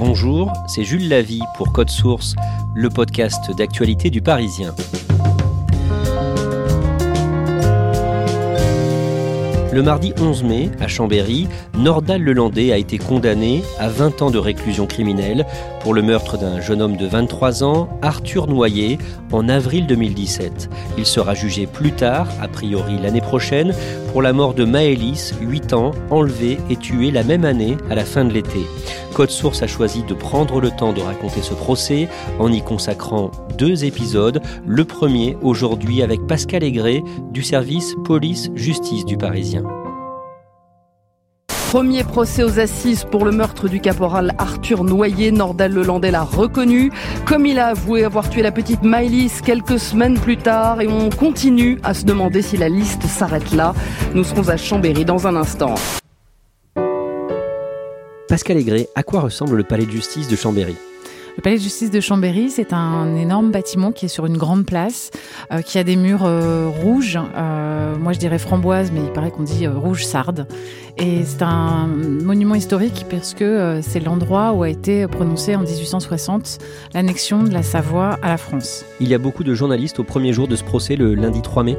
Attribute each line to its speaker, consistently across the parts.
Speaker 1: Bonjour, c'est Jules Lavie pour Code Source, le podcast d'actualité du Parisien. Le mardi 11 mai, à Chambéry, Nordal Lelandais a été condamné à 20 ans de réclusion criminelle pour le meurtre d'un jeune homme de 23 ans, Arthur Noyer, en avril 2017. Il sera jugé plus tard, a priori l'année prochaine, pour la mort de Maëlys, 8 ans, enlevée et tuée la même année à la fin de l'été. Code Source a choisi de prendre le temps de raconter ce procès en y consacrant deux épisodes. Le premier aujourd'hui avec Pascal Aigret du service police-justice du Parisien.
Speaker 2: Premier procès aux assises pour le meurtre du caporal Arthur Noyer. Nordal Lelandais l'a reconnu, comme il a avoué avoir tué la petite Maëlys quelques semaines plus tard. Et on continue à se demander si la liste s'arrête là. Nous serons à Chambéry dans un instant.
Speaker 1: Pascal Aigret, à quoi ressemble le palais de justice de Chambéry?
Speaker 3: Le palais de justice de Chambéry, c'est un énorme bâtiment qui est sur une grande place, euh, qui a des murs euh, rouges. Euh, moi, je dirais framboise, mais il paraît qu'on dit rouge sarde. Et c'est un monument historique parce que c'est l'endroit où a été prononcée en 1860 l'annexion de la Savoie à la France.
Speaker 1: Il y a beaucoup de journalistes au premier jour de ce procès, le lundi 3 mai.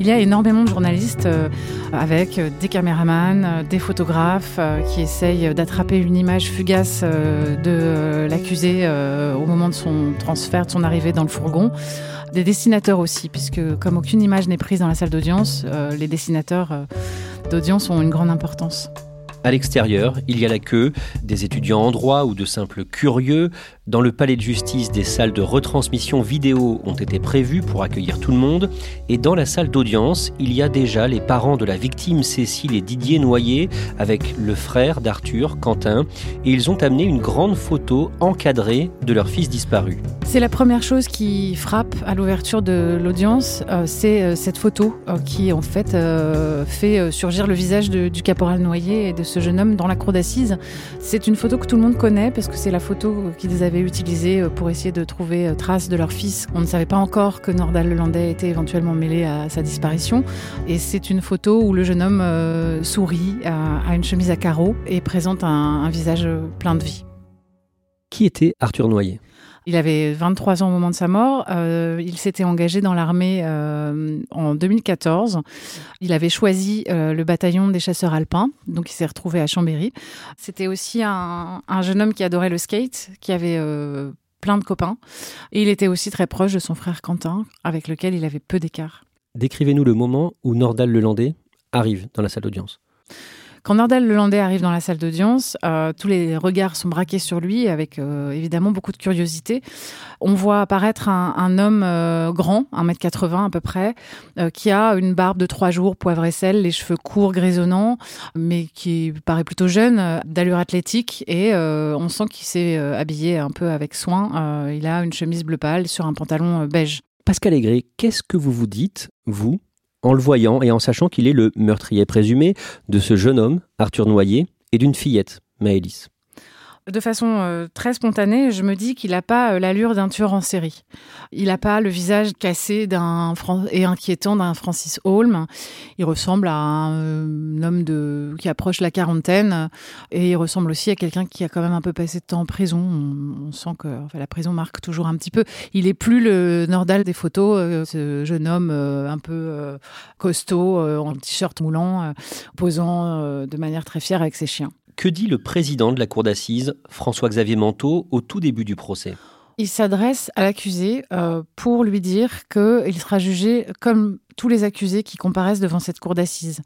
Speaker 3: Il y a énormément de journalistes euh, avec euh, des caméramans, euh, des photographes qui essayent d'attraper une image fugace de l'accusé au moment de son transfert, de son arrivée dans le fourgon. Des dessinateurs aussi, puisque comme aucune image n'est prise dans la salle d'audience, les dessinateurs d'audience ont une grande importance.
Speaker 1: À l'extérieur, il y a la queue, des étudiants en droit ou de simples curieux. Dans le palais de justice, des salles de retransmission vidéo ont été prévues pour accueillir tout le monde. Et dans la salle d'audience, il y a déjà les parents de la victime Cécile et Didier Noyer avec le frère d'Arthur, Quentin. Et ils ont amené une grande photo encadrée de leur fils disparu.
Speaker 3: C'est la première chose qui frappe à l'ouverture de l'audience, euh, c'est euh, cette photo euh, qui en fait fait surgir le visage du caporal Noyer et de ce jeune homme dans la cour d'assises. C'est une photo que tout le monde connaît parce que c'est la photo qu'ils avaient utilisée pour essayer de trouver trace de leur fils. On ne savait pas encore que Nordal Lelandais était éventuellement mêlé à sa disparition. Et c'est une photo où le jeune homme sourit, a une chemise à carreaux et présente un visage plein de vie.
Speaker 1: Qui était Arthur Noyer?
Speaker 3: Il avait 23 ans au moment de sa mort. Euh, il s'était engagé dans l'armée euh, en 2014. Il avait choisi euh, le bataillon des chasseurs alpins, donc il s'est retrouvé à Chambéry. C'était aussi un, jeune homme qui adorait le skate, qui avait plein de copains. Et il était aussi très proche de son frère Quentin, avec lequel il avait peu d'écart.
Speaker 1: Décrivez-nous le moment où Nordal Lelandais arrive dans la salle d'audience.
Speaker 3: Quand Nordal Lelandais arrive dans la salle d'audience, euh, tous les regards sont braqués sur lui avec euh, évidemment beaucoup de curiosité. On voit apparaître un, homme euh, grand, 1m80 à peu près, qui a une barbe de trois jours, poivre et sel, les cheveux courts, grisonnants, mais qui paraît plutôt jeune, d'allure athlétique et on sent qu'il s'est habillé un peu avec soin. il a une chemise bleu pâle sur un pantalon beige.
Speaker 1: Pascal Aigret, qu'est-ce que vous vous dites, vous, en le voyant et en sachant qu'il est le meurtrier présumé de ce jeune homme, Arthur Noyer, et d'une fillette, Maëlys
Speaker 3: de façon euh, très spontanée, je me dis qu'il n'a pas euh, l'allure d'un tueur en série. Il n'a pas le visage cassé et inquiétant d'un Francis Holm. Il ressemble à un, euh, homme de qui approche la quarantaine et il ressemble aussi à quelqu'un qui a quand même un peu passé de temps en prison. On, sent que la prison marque toujours un petit peu. Il est plus le Nordal des photos, ce jeune homme un peu costaud en t-shirt moulant, posant de manière très fière avec ses chiens.
Speaker 1: Que dit le président de la cour d'assises, François-Xavier Manteau, au tout début du procès?
Speaker 3: Il s'adresse à l'accusé euh, pour lui dire qu'il sera jugé comme tous les accusés qui comparaissent devant cette cour d'assises.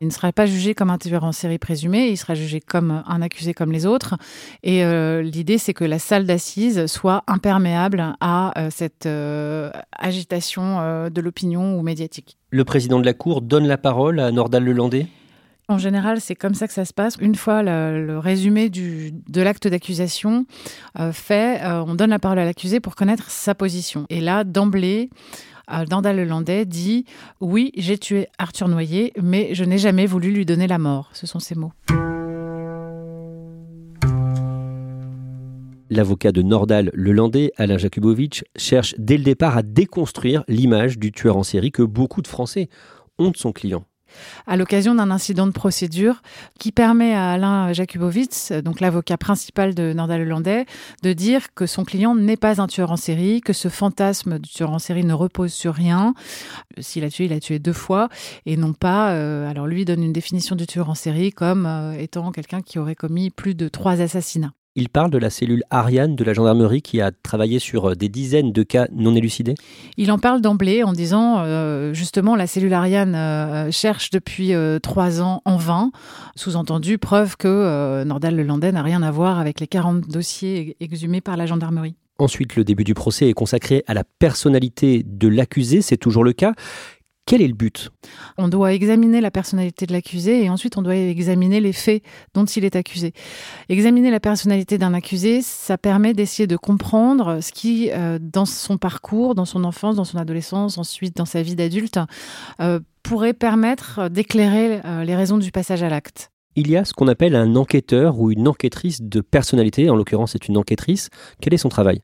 Speaker 3: Il ne sera pas jugé comme un tueur en série présumé, il sera jugé comme un accusé comme les autres. Et euh, l'idée, c'est que la salle d'assises soit imperméable à euh, cette agitation de l'opinion ou médiatique.
Speaker 1: Le président de la Cour donne la parole à Nordal Lelandais?
Speaker 3: En général, c'est comme ça que ça se passe. Une fois le, résumé de l'acte d'accusation euh, fait, euh, on donne la parole à l'accusé pour connaître sa position. Et là, d'emblée, euh, Dandal Lelandais dit Oui, j'ai tué Arthur Noyer, mais je n'ai jamais voulu lui donner la mort. Ce sont ses mots.
Speaker 1: L'avocat de Nordal Lelandais, Alain Jakubowicz, cherche dès le départ à déconstruire l'image du tueur en série que beaucoup de Français ont de son client.
Speaker 3: À l'occasion d'un incident de procédure qui permet à Alain Jakubowicz, donc l'avocat principal de Nordal Lelandais, de dire que son client n'est pas un tueur en série, que ce fantasme du tueur en série ne repose sur rien. S'il a tué, il a tué deux fois et non pas. Euh, alors lui donne une définition du tueur en série comme euh, étant quelqu'un qui aurait commis plus de trois assassinats.
Speaker 1: Il parle de la cellule Ariane de la gendarmerie qui a travaillé sur euh, des dizaines de cas non élucidés.
Speaker 3: Il en parle d'emblée en disant euh, justement la cellule Ariane euh, cherche depuis trois ans en vain, sous-entendu preuve que Nordal Lelandais n'a rien à voir avec les 40 dossiers exhumés par la gendarmerie.
Speaker 1: Ensuite, le début du procès est consacré à la personnalité de l'accusé, c'est toujours le cas. Quel est le but?
Speaker 3: On doit examiner la personnalité de l'accusé et ensuite on doit examiner les faits dont il est accusé. Examiner la personnalité d'un accusé, ça permet d'essayer de comprendre ce qui, euh, dans son parcours, dans son enfance, dans son adolescence, ensuite dans sa vie d'adulte, euh, pourrait permettre d'éclairer euh, les raisons du passage à l'acte.
Speaker 1: Il y a ce qu'on appelle un enquêteur ou une enquêtrice de personnalité, en l'occurrence c'est une enquêtrice. Quel est son travail?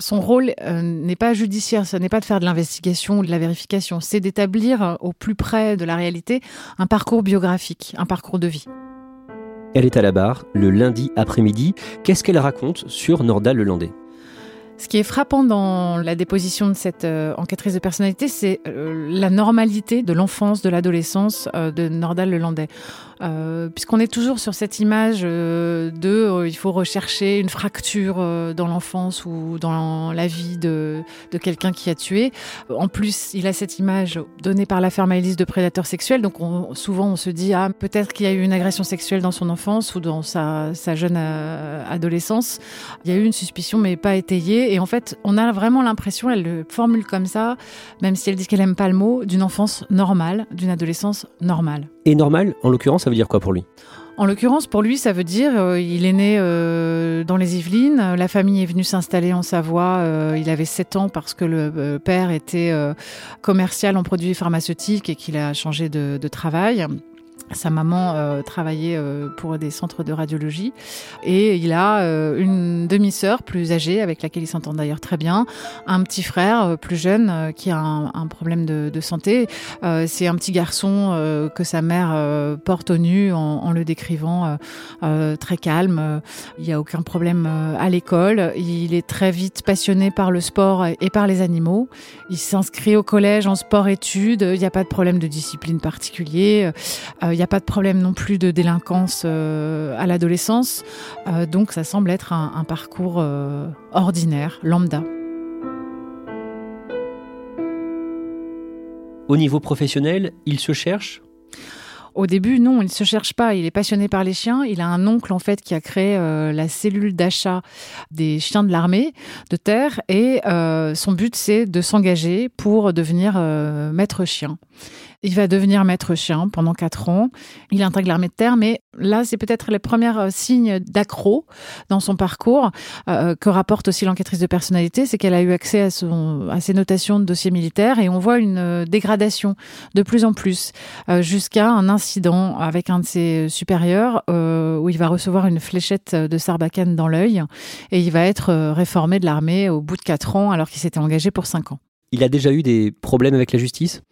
Speaker 3: Son rôle euh, n'est pas judiciaire, ce n'est pas de faire de l'investigation ou de la vérification, c'est d'établir euh, au plus près de la réalité un parcours biographique, un parcours de vie.
Speaker 1: Elle est à la barre le lundi après-midi. Qu'est-ce qu'elle raconte sur Nordal Lelandais?
Speaker 3: Ce qui est frappant dans la déposition de cette euh, enquêtrice de personnalité, c'est la normalité de l'enfance, de l'adolescence de Nordal Lelandais. Euh, puisqu'on est toujours sur cette image euh, de euh, il faut rechercher une fracture dans l'enfance ou dans la vie de, de quelqu'un qui a tué. En plus, il a cette image donnée par l'affaire Maëlys de prédateur sexuel, donc souvent on se dit ah peut-être qu'il y a eu une agression sexuelle dans son enfance ou dans sa, sa jeune adolescence. Il y a eu une suspicion mais pas étayée et en fait on a vraiment l'impression, elle le formule comme ça, même si elle dit qu'elle aime pas le mot, d'une enfance normale, d'une adolescence normale.
Speaker 1: Et normale, en l'occurrence, ça veut dire quoi pour lui?
Speaker 3: En l'occurrence, pour lui, ça veut dire euh, il est né euh, dans les Yvelines, la famille est venue s'installer en Savoie, euh, il avait 7 ans parce que le père était commercial en produits pharmaceutiques et qu'il a changé de travail. Sa maman euh, travaillait euh, pour des centres de radiologie et il a euh, une demi-sœur plus âgée avec laquelle il s'entend d'ailleurs très bien, un petit frère plus jeune qui a un, problème de, santé. C'est un petit garçon que sa mère porte au nu en le décrivant très calme. Il n'y a aucun problème à l'école. Il est très vite passionné par le sport et par les animaux. Il s'inscrit au collège en sport-études. Il n'y a pas de problème de discipline particulier. Il n'y a pas de problème non plus de délinquance euh, à l'adolescence. Euh, donc ça semble être un, parcours euh, ordinaire, lambda.
Speaker 1: Au niveau professionnel, il se cherche?
Speaker 3: Au début, non, il ne se cherche pas. Il est passionné par les chiens. Il a un oncle, en fait, qui a créé la cellule d'achat des chiens de l'armée de terre. Et son but, c'est de s'engager pour devenir maître chien. Il va devenir maître chien pendant quatre ans. Il intègre l'armée de terre, mais là, c'est peut-être les premiers euh, signes d'accro dans son parcours euh, que rapporte aussi l'enquêtrice de personnalité, c'est qu'elle a eu accès à, ses notations de dossiers militaires et on voit une euh, dégradation de plus en plus jusqu'à un incident avec un de ses supérieurs où il va recevoir une fléchette de sarbacane dans l'œil et il va être réformé de l'armée au bout de quatre ans alors qu'il s'était engagé pour cinq ans.
Speaker 1: Il a déjà eu des problèmes avec la justice?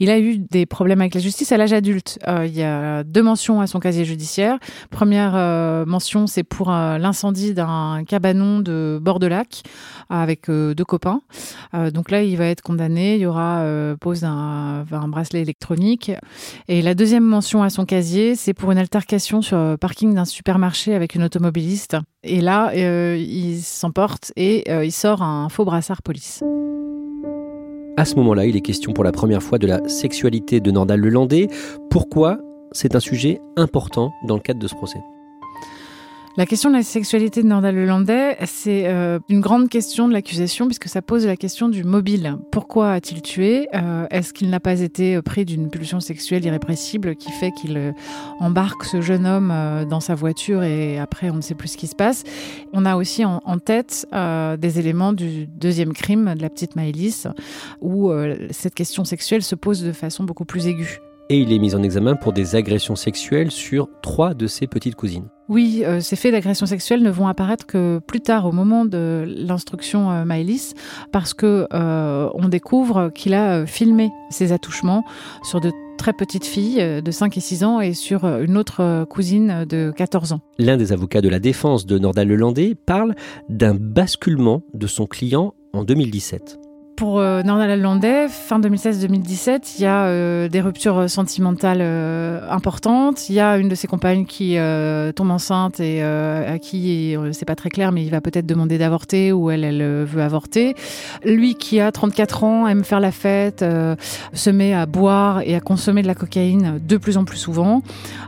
Speaker 3: Il a eu des problèmes avec la justice à l'âge adulte. Euh, il y a deux mentions à son casier judiciaire. Première euh, mention, c'est pour euh, l'incendie d'un cabanon de bord de lac avec deux copains. donc là, il va être condamné. Il y aura pose d'un un bracelet électronique. Et la deuxième mention à son casier, c'est pour une altercation sur le parking d'un supermarché avec une automobiliste. Et là, il s'emporte et il sort un faux brassard police.
Speaker 1: À ce moment-là, il est question pour la première fois de la sexualité de Nordal Lelandais. Pourquoi? C'est un sujet important dans le cadre de ce procès
Speaker 3: la question de la sexualité de Nordal Lelandais, c'est euh, une grande question de l'accusation puisque ça pose la question du mobile. Pourquoi a-t-il tué euh, Est-ce qu'il n'a pas été pris d'une pulsion sexuelle irrépressible qui fait qu'il euh, embarque ce jeune homme dans sa voiture et après on ne sait plus ce qui se passe? On a aussi en, tête des éléments du deuxième crime de la petite Maëlys où cette question sexuelle se pose de façon beaucoup plus aiguë
Speaker 1: et il est mis en examen pour des agressions sexuelles sur trois de ses petites cousines.
Speaker 3: Oui, euh, ces faits d'agression sexuelle ne vont apparaître que plus tard au moment de l'instruction euh, parce que euh, on découvre qu'il a euh, filmé ses attouchements sur de très petite fille de 5 et 6 ans et sur une autre cousine de 14 ans.
Speaker 1: L'un des avocats de la défense de Nordal Lelandais parle d'un basculement de son client en 2017
Speaker 3: pour euh, Nordal fin 2016-2017, il y a euh, des ruptures sentimentales euh, importantes. Il y a une de ses compagnes qui euh, tombe enceinte et à qui c'est pas très clair, mais il va peut-être demander d'avorter ou elle, elle veut avorter. Lui qui a 34 ans, aime faire la fête, se met à boire et à consommer de la cocaïne de plus en plus souvent.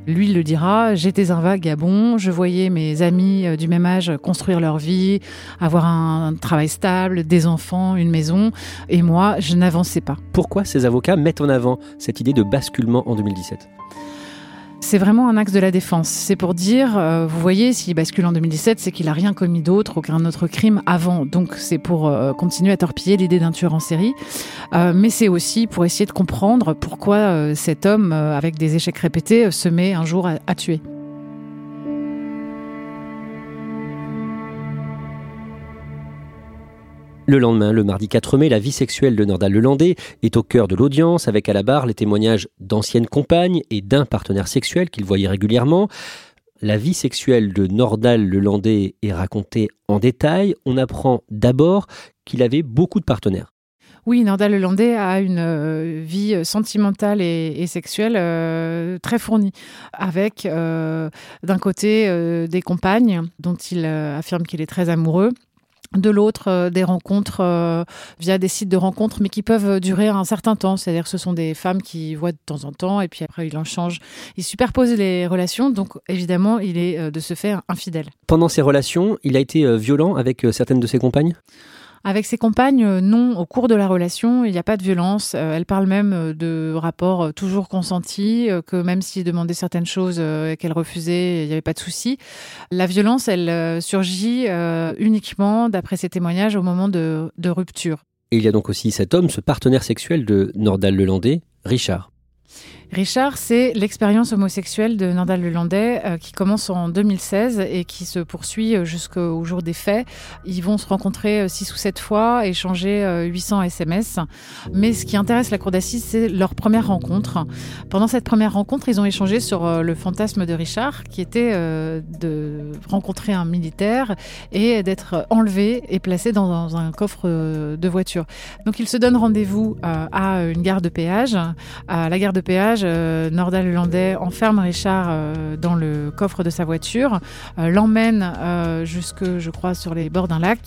Speaker 3: Lui il le dira, j'étais un vagabond, je voyais mes amis du même âge construire leur vie, avoir un travail stable, des enfants, une maison. Et moi, je n'avançais pas.
Speaker 1: Pourquoi ces avocats mettent en avant cette idée de basculement en 2017
Speaker 3: c'est vraiment un axe de la défense. C'est pour dire, euh, vous voyez, s'il bascule en 2017, c'est qu'il n'a rien commis d'autre, aucun autre crime avant. Donc c'est pour euh, continuer à torpiller l'idée d'un tueur en série. Euh, mais c'est aussi pour essayer de comprendre pourquoi cet homme, avec des échecs répétés, se met un jour à tuer.
Speaker 1: Le lendemain, le mardi 4 mai, la vie sexuelle de Nordal Lelandais est au cœur de l'audience, avec à la barre les témoignages d'anciennes compagnes et d'un partenaire sexuel qu'il voyait régulièrement. La vie sexuelle de Nordal Lelandais est racontée en détail. On apprend d'abord qu'il avait beaucoup de partenaires.
Speaker 3: Oui, Nordal Lelandais a une euh, vie sentimentale et, sexuelle euh, très fournie, avec euh, d'un côté des compagnes dont il affirme qu'il est très amoureux, de l'autre euh, des rencontres euh, via des sites de rencontres, mais qui peuvent durer un certain temps. C'est-à-dire ce sont des femmes qui voient de temps en temps, et puis après il en change. Il superpose les relations, donc évidemment il est euh, de se faire infidèle.
Speaker 1: Pendant ces relations, il a été violent avec certaines de ses compagnes?
Speaker 3: Avec ses compagnes, euh, non. Au cours de la relation, il n'y a pas de violence. Euh, elle parle même euh, de rapports toujours consentis, que même s'il demandait certaines choses qu'elle refusait, il n'y avait pas de souci. La violence, elle surgit uniquement, d'après ses témoignages, au moment de, de rupture.
Speaker 1: Et il y a donc aussi cet homme, ce partenaire sexuel de Nordal Lelandais, Richard.
Speaker 3: Richard, c'est l'expérience homosexuelle de Nordal Lelandais euh, qui commence en 2016 et qui se poursuit euh, jusqu'au jour des faits. Ils vont se rencontrer euh, six ou sept fois, échanger 800 SMS. Mais ce qui intéresse la cour d'assises, c'est leur première rencontre. Pendant cette première rencontre, ils ont échangé sur le fantasme de Richard, qui était de rencontrer un militaire et d'être enlevé et placé dans un coffre de voiture. Donc ils se donnent rendez-vous à une gare de péage. À la gare de péage, euh, Nordal Landais enferme Richard euh, dans le coffre de sa voiture, euh, l'emmène jusque, je crois, sur les bords d'un lac,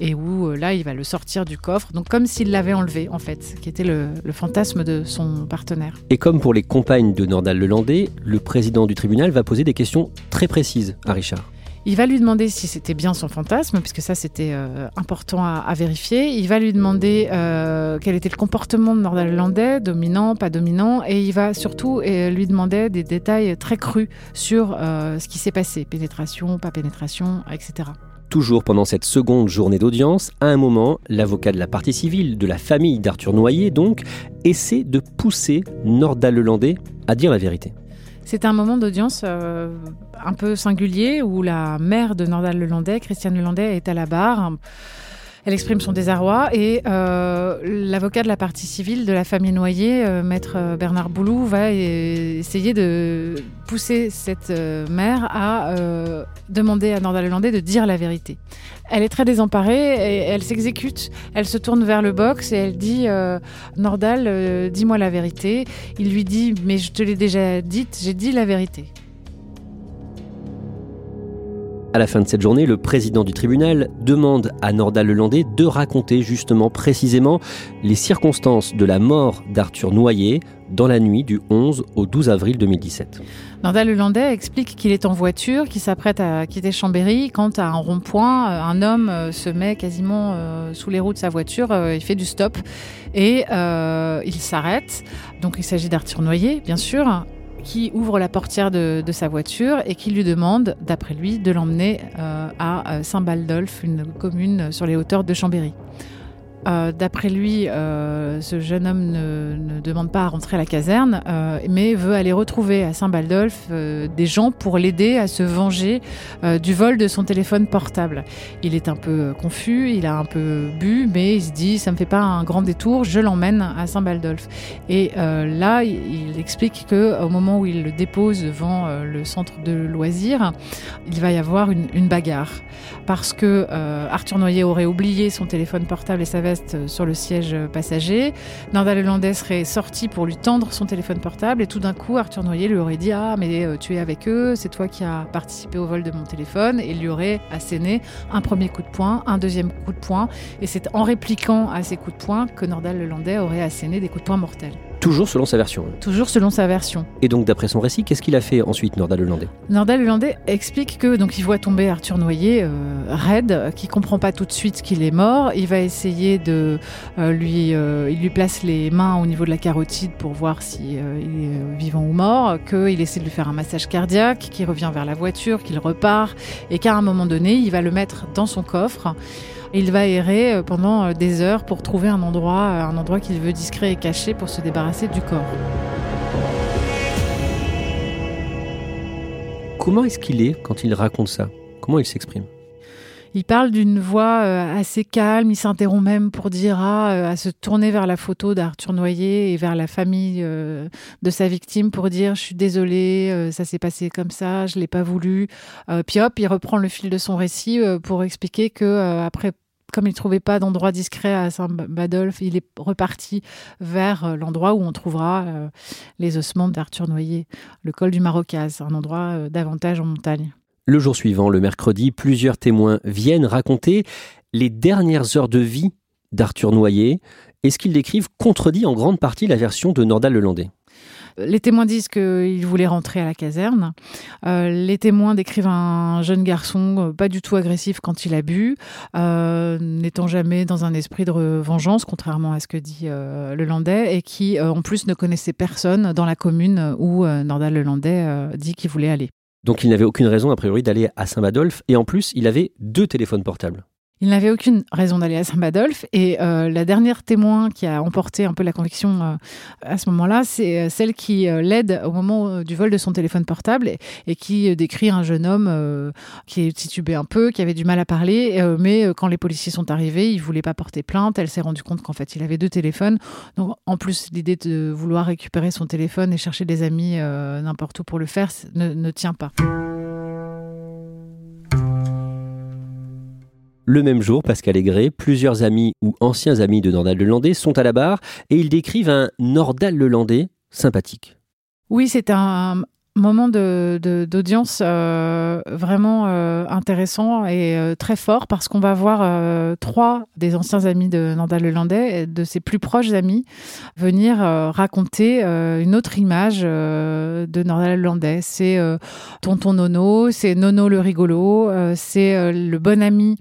Speaker 3: et où là, il va le sortir du coffre, donc comme s'il l'avait enlevé, en fait, qui était le, le, fantasme de son partenaire.
Speaker 1: Et comme pour les compagnes de Nordal Lelandais, le président du tribunal va poser des questions très précises à Richard.
Speaker 3: Il va lui demander si c'était bien son fantasme, puisque ça c'était euh, important à, vérifier. Il va lui demander euh, quel était le comportement de Nordal dominant, pas dominant, et il va surtout euh, lui demander des détails très crus sur ce qui s'est passé, pénétration, pas pénétration, etc.
Speaker 1: Toujours pendant cette seconde journée d'audience, à un moment, l'avocat de la partie civile, de la famille d'Arthur Noyer donc, essaie de pousser Nordal à dire la vérité.
Speaker 3: C'est un moment d'audience euh, un peu singulier où la mère de Nordal Lelandais, Christiane Lelandais, est à la barre. Elle exprime son désarroi et euh, l'avocat de la partie civile de la famille noyée, euh, maître Bernard Boulou, va essayer de pousser cette mère à demander à Nordal Lelandais de dire la vérité. Elle est très désemparée et elle s'exécute. Elle se tourne vers le box et elle dit Nordal, dis-moi la vérité. Il lui dit Mais je te l'ai déjà dite, j'ai dit la vérité.
Speaker 1: À la fin de cette journée, le président du tribunal demande à Nordal Lelandais de raconter justement précisément les circonstances de la mort d'Arthur Noyer dans la nuit du 11 au 12 avril 2017.
Speaker 3: Nordal Lelandais explique qu'il est en voiture, qu'il s'apprête à quitter Chambéry quand à un rond-point, euh, un homme euh, se met quasiment euh, sous les roues de sa voiture, il fait du stop et il s'arrête. Donc il s'agit d'Arthur Noyer, bien sûr qui ouvre la portière de, sa voiture et qui lui demande, d'après lui, de l'emmener euh, à euh, Saint-Baldolphe, une commune sur les hauteurs de Chambéry. Euh, d'après lui, euh, ce jeune homme ne, demande pas à rentrer à la caserne, euh, mais veut aller retrouver à Saint-Baldolphe des gens pour l'aider à se venger du vol de son téléphone portable. Il est un peu confus, il a un peu bu, mais il se dit ça me fait pas un grand détour, je l'emmène à Saint-Baldolphe. Et là, il explique que au moment où il le dépose devant le centre de loisirs, il va y avoir une, bagarre parce que Arthur Noyer aurait oublié son téléphone portable et sa sur le siège passager. Nordal Lelandais serait sorti pour lui tendre son téléphone portable et tout d'un coup, Arthur Noyer lui aurait dit Ah, mais euh, tu es avec eux, c'est toi qui as participé au vol de mon téléphone. Et lui aurait asséné un premier coup de poing, un deuxième coup de poing. Et c'est en répliquant à ces coups de poing que Nordal Lelandais aurait asséné des coups de poing mortels.
Speaker 1: Toujours selon sa version.
Speaker 3: Toujours selon sa version.
Speaker 1: Et donc, d'après son récit, qu'est-ce qu'il a fait ensuite, Nordal Lelandais
Speaker 3: Nordal Lelandais explique que donc il voit tomber Arthur Noyer euh, raide, qui comprend pas tout de suite qu'il est mort. Il va essayer de euh, lui, euh, il lui place les mains au niveau de la carotide pour voir si il est vivant ou mort. Qu'il essaie de lui faire un massage cardiaque, qu'il revient vers la voiture, qu'il repart, et qu'à un moment donné, il va le mettre dans son coffre. Il va errer euh, pendant euh, des heures pour trouver un endroit, euh, un endroit qu'il veut discret et caché pour se débarrasser du corps.
Speaker 1: Comment est-ce qu'il est quand il raconte ça? Comment il s'exprime?
Speaker 3: Il parle d'une voix assez calme, il s'interrompt même pour dire ah, à se tourner vers la photo d'Arthur Noyer et vers la famille de sa victime pour dire je suis désolé, ça s'est passé comme ça, je l'ai pas voulu. puis hop, il reprend le fil de son récit pour expliquer que après comme il ne trouvait pas d'endroit discret à Saint-Badolphe, il est reparti vers euh, l'endroit où on trouvera euh, les ossements d'Arthur Noyer, le col du Marocaz, un endroit euh, davantage en montagne.
Speaker 1: Le jour suivant, le mercredi, plusieurs témoins viennent raconter les dernières heures de vie d'Arthur Noyer et ce qu'ils décrivent contredit en grande partie la version de Nordal Lelandais?
Speaker 3: Les témoins disent qu'il voulait rentrer à la caserne. Euh, les témoins décrivent un jeune garçon euh, pas du tout agressif quand il a bu, euh, n'étant jamais dans un esprit de vengeance, contrairement à ce que dit le Landais, et qui en plus ne connaissait personne dans la commune où Nordal Lelandais dit qu'il voulait aller.
Speaker 1: Donc il n'avait aucune raison a priori d'aller à Saint-Badolphe, et en plus il avait deux téléphones portables.
Speaker 3: Il n'avait aucune raison d'aller à Saint-Badolphe. Et euh, la dernière témoin qui a emporté un peu la conviction euh, à ce moment-là, c'est euh, celle qui l'aide au moment du vol de son téléphone portable et, qui décrit un jeune homme qui est titubé un peu, qui avait du mal à parler. mais quand les policiers sont arrivés, il voulait pas porter plainte. Elle s'est rendue compte qu'en fait, il avait deux téléphones. Donc, en plus, l'idée de vouloir récupérer son téléphone et chercher des amis n'importe où pour le faire ne, ne tient pas.
Speaker 1: Le même jour, Pascal Aigret, plusieurs amis ou anciens amis de Nordal Lelandais sont à la barre et ils décrivent un Nordal Lelandais sympathique.
Speaker 3: Oui, c'est un, moment d'audience de, euh, vraiment euh, intéressant et euh, très fort parce qu'on va voir trois des anciens amis de Nandal Lelandais, de ses plus proches amis, venir raconter une autre image de Nandal Lelandais. C'est Tonton Nono, c'est Nono le rigolo, c'est le bon ami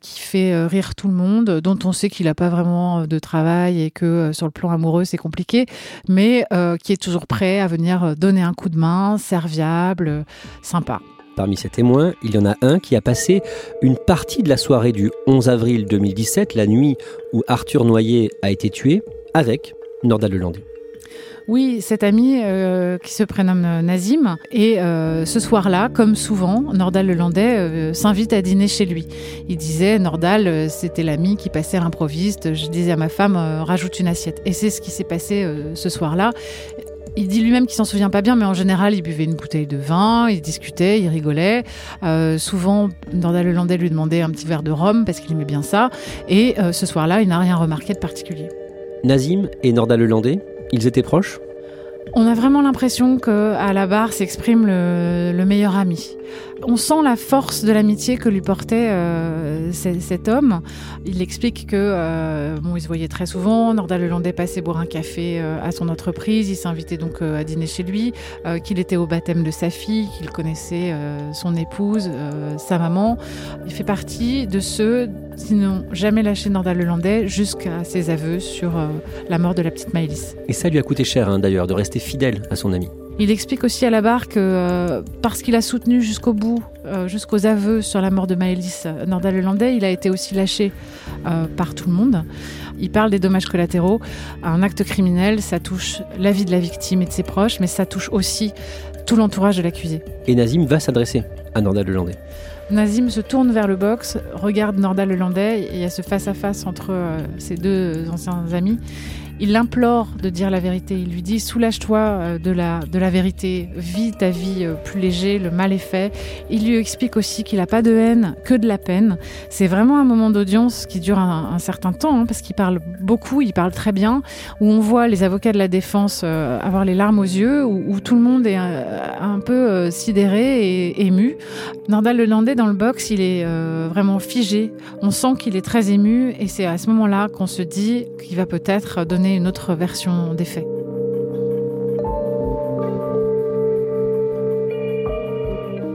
Speaker 3: qui fait rire tout le monde, dont on sait qu'il n'a pas vraiment de travail et que sur le plan amoureux c'est compliqué, mais qui est toujours prêt à venir donner un coup de main serviable, sympa.
Speaker 1: Parmi ces témoins, il y en a un qui a passé une partie de la soirée du 11 avril 2017, la nuit où Arthur Noyer a été tué, avec Norda Lelandais.
Speaker 3: Oui, cet ami euh, qui se prénomme Nazim. Et euh, ce soir-là, comme souvent, Nordal Lelandais euh, s'invite à dîner chez lui. Il disait, Nordal, c'était l'ami qui passait à l'improviste. Je disais à ma femme, rajoute une assiette. Et c'est ce qui s'est passé ce soir-là. Il dit lui-même qu'il s'en souvient pas bien, mais en général, il buvait une bouteille de vin, il discutait, il rigolait. Euh, souvent, Nordal Lelandais lui demandait un petit verre de rhum parce qu'il aimait bien ça. Et euh, ce soir-là, il n'a rien remarqué de particulier.
Speaker 1: Nazim et Nordal Lelandais, ils étaient proches?
Speaker 3: On a vraiment l'impression qu'à la barre s'exprime le, meilleur ami. On sent la force de l'amitié que lui portait euh, cet homme. Il explique que euh, bon, se voyait très souvent. Nordal Lelandais passait boire un café euh, à son entreprise. Il s'invitait donc à dîner chez lui. qu'il était au baptême de sa fille, qu'il connaissait son épouse, sa maman. Il fait partie de ceux qui n'ont jamais lâché Nordal Lelandais jusqu'à ses aveux sur la mort de la petite Maëlys.
Speaker 1: Et ça lui a coûté cher hein, d'ailleurs de rester fidèle à son ami.
Speaker 3: Il explique aussi à la barre que euh, parce qu'il a soutenu jusqu'au bout, euh, jusqu'aux aveux sur la mort de Maëlys Nordal-Lelandais, il a été aussi lâché euh, par tout le monde. Il parle des dommages collatéraux. Un acte criminel, ça touche la vie de la victime et de ses proches, mais ça touche aussi tout l'entourage de l'accusé.
Speaker 1: Et Nazim va s'adresser à Nordal-Lelandais.
Speaker 3: Nazim se tourne vers le box, regarde Nordal-Lelandais, il y a ce face-à-face entre ses deux anciens amis. Il l'implore de dire la vérité. Il lui dit soulage-toi euh, de la, de la vérité, vis ta vie euh, plus léger, le mal est fait. Il lui explique aussi qu'il n'a pas de haine, que de la peine. C'est vraiment un moment d'audience qui dure un, certain temps, hein, parce qu'il parle beaucoup, il parle très bien, où on voit les avocats de la défense euh, avoir les larmes aux yeux, où, tout le monde est un, peu sidéré et ému. Nordal Lelandais, dans le box, il est vraiment figé. On sent qu'il est très ému, et c'est à ce moment-là qu'on se dit qu'il va peut-être donner une autre version des faits.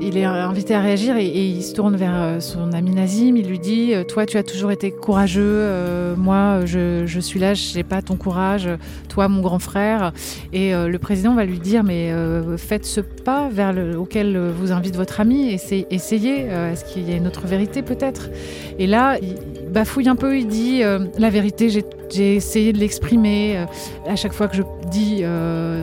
Speaker 3: il est invité à réagir et, il se tourne vers euh, son ami Nazim. Il lui dit euh, Toi, tu as toujours été courageux. Euh, moi, je, suis là, je n'ai pas ton courage. Toi, mon grand frère. Et le président va lui dire Mais faites ce pas vers le, auquel vous invite votre ami. Essayez. essayez Est-ce qu'il y a une autre vérité, peut-être? Et là, bafouille un peu. Il dit La vérité, j'ai essayé de l'exprimer. À chaque fois que je dis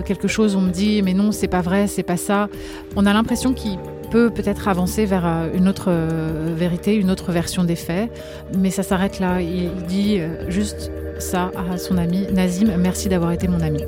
Speaker 3: quelque chose, on me dit Mais non, c'est pas vrai, c'est pas ça. On a l'impression qu'il peut peut-être avancer vers euh, une autre euh, vérité, une autre version des faits, mais ça s'arrête là. Il dit euh, juste ça à son ami Nazim, merci d'avoir été mon ami.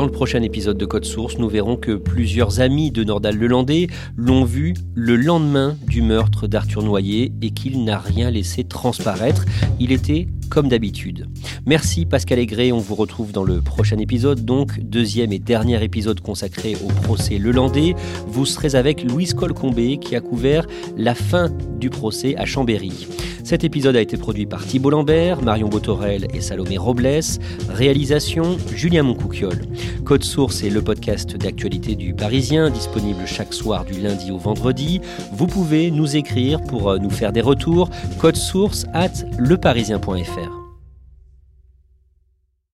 Speaker 1: Dans le prochain épisode de Code Source, nous verrons que plusieurs amis de Nordal Lelandais l'ont vu le lendemain du meurtre d'Arthur Noyer et qu'il n'a rien laissé transparaître. Il était comme d'habitude. Merci Pascal Aigret, on vous retrouve dans le prochain épisode, donc deuxième et dernier épisode consacré au procès Lelandais. Vous serez avec Louise Colcombé qui a couvert la fin du procès à Chambéry. Cet épisode a été produit par Thibault Lambert, Marion Botorel et Salomé Robles. Réalisation Julien Moncouquiol. Code Source est le podcast d'actualité du Parisien, disponible chaque soir du lundi au vendredi. Vous pouvez nous écrire pour euh, nous faire des retours. Code source at leparisien.fr.